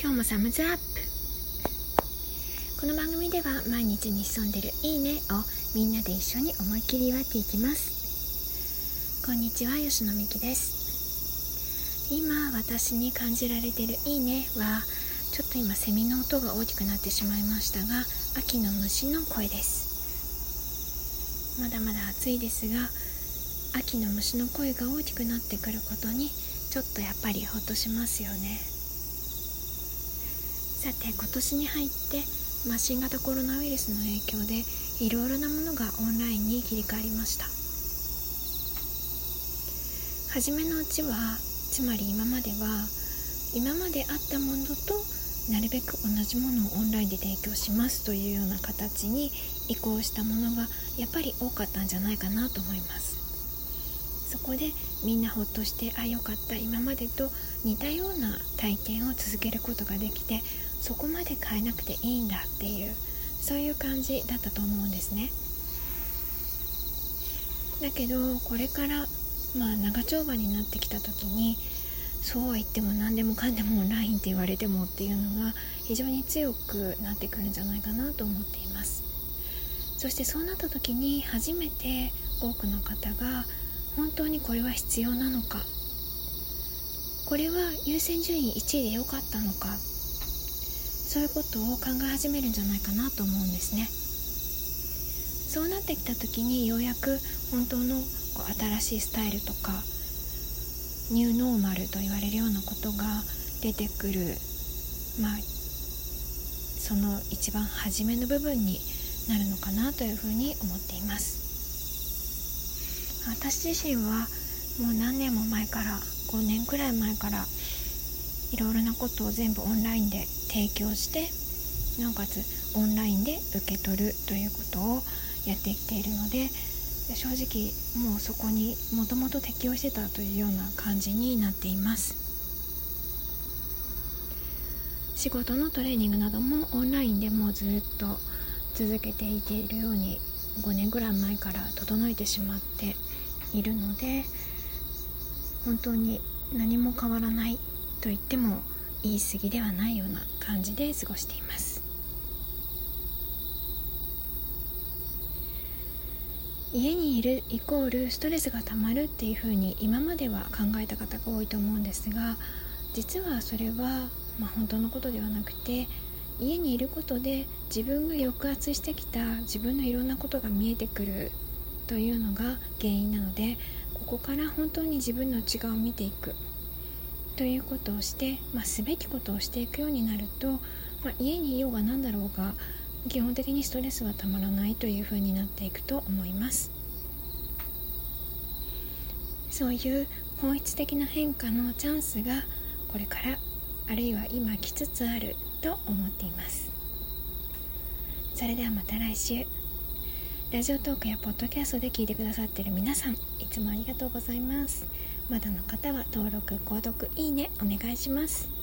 今日もサムズアップ。この番組では毎日に潜んでるいいねをみんなで一緒に思いっきり祝っていきます。こんにちは吉野美希です。今私に感じられてるいいねはちょっと今セミの音が大きくなってしまいましたが秋の虫の声です。まだまだ暑いですが秋の虫の声が大きくなってくることにちょっとやっぱりほっとしますよね。さて今年に入って、まあ、新型コロナウイルスの影響でいろいろなものがオンラインに切り替わりました。初めのうちはつまり今までは今まであったものとなるべく同じものをオンラインで提供しますというような形に移行したものがやっぱり多かったんじゃないかなと思います。そこでみんなほっとしてあよかった今までと似たような体験を続けることができてそこまで変えなくていいんだっていうそういう感じだったと思うんですね。だけどこれからまあ長丁場になってきた時にそうは言っても何でもかんでもオンラインって言われてもっていうのが非常に強くなってくるんじゃないかなと思っています。そしてそうなった時に初めて多くの方が本当にこれは必要なのか？これは優先順位1位で良かったのか？そういうことを考え始めるんじゃないかなと思うんですね。そうなってきた時にようやく本当のこう新しいスタイルとかニューノーマルと言われるようなことが出てくる。まあその一番初めの部分になるのかなというふうに思っています。私自身はもう何年も前から5年くらい前からいろいろなことを全部オンラインで提供してなおかつオンラインで受け取るということをやってきているので正直もうそこにもともと適応してたというような感じになっています。仕事のトレーニングなどもオンラインでもずっと続けていけるように5年ぐらい前から整えてしまっているので本当に何も変わらないと言っても言い過ぎではないような感じで過ごしています。家にいるイコールストレスがたまるっていうふうに今までは考えた方が多いと思うんですが実はそれは、まあ、本当のことではなくて家にいることで自分が抑圧してきた自分のいろんなことが見えてくるというのが原因なのでここから本当に自分の内側を見ていく。ということをして、まあ、すべきことをしていくようになると、まあ、家にいようが何だろうが基本的にストレスはたまらないというふうになっていくと思います。そういう本質的な変化のチャンスがこれからあるいは今来つつあると思っています。それではまた来週。ラジオトークやポッドキャストで聞いてくださってる皆さんいつもありがとうございます。まだの方は登録購読いいねお願いします。